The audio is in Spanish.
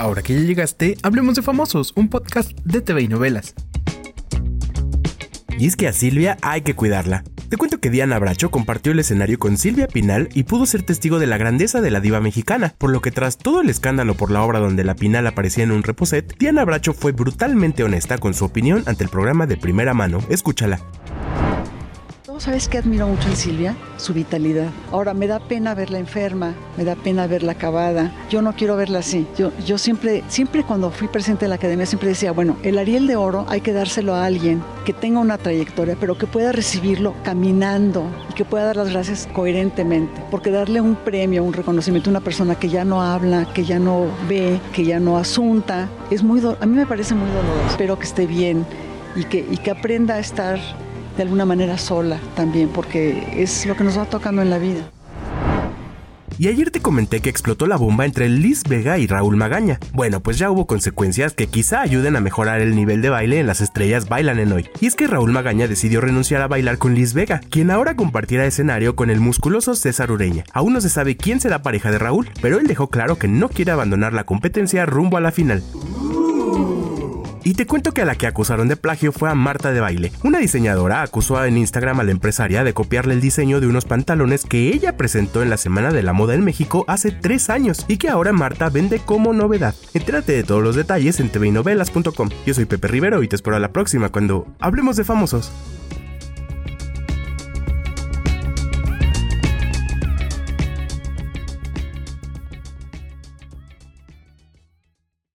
Ahora que ya llegaste, hablemos de Famosos, un podcast de TV y novelas. Y es que a Silvia hay que cuidarla. Te cuento que Diana Bracho compartió el escenario con Silvia Pinal y pudo ser testigo de la grandeza de la diva mexicana, por lo que tras todo el escándalo por la obra donde la Pinal aparecía en un reposet, Diana Bracho fue brutalmente honesta con su opinión ante el programa de primera mano. Escúchala. ¿Sabes qué admiro mucho en Silvia? Su vitalidad. Ahora, me da pena verla enferma, me da pena verla acabada. Yo no quiero verla así. Yo, yo siempre, siempre cuando fui presente en la academia, siempre decía, bueno, el Ariel de Oro hay que dárselo a alguien que tenga una trayectoria, pero que pueda recibirlo caminando y que pueda dar las gracias coherentemente. Porque darle un premio, un reconocimiento a una persona que ya no habla, que ya no ve, que ya no asunta, es muy, a mí me parece muy doloroso. Espero que esté bien y que, y que aprenda a estar de alguna manera sola también, porque es lo que nos va tocando en la vida. Y ayer te comenté que explotó la bomba entre Liz Vega y Raúl Magaña. Bueno, pues ya hubo consecuencias que quizá ayuden a mejorar el nivel de baile en las estrellas bailan en hoy. Y es que Raúl Magaña decidió renunciar a bailar con Liz Vega, quien ahora compartirá escenario con el musculoso César Ureña. Aún no se sabe quién será pareja de Raúl, pero él dejó claro que no quiere abandonar la competencia rumbo a la final. Y te cuento que a la que acusaron de plagio fue a Marta de Baile. Una diseñadora acusó en Instagram a la empresaria de copiarle el diseño de unos pantalones que ella presentó en la Semana de la Moda en México hace tres años y que ahora Marta vende como novedad. Entérate de todos los detalles en tvnovelas.com. Yo soy Pepe Rivero y te espero a la próxima cuando hablemos de famosos.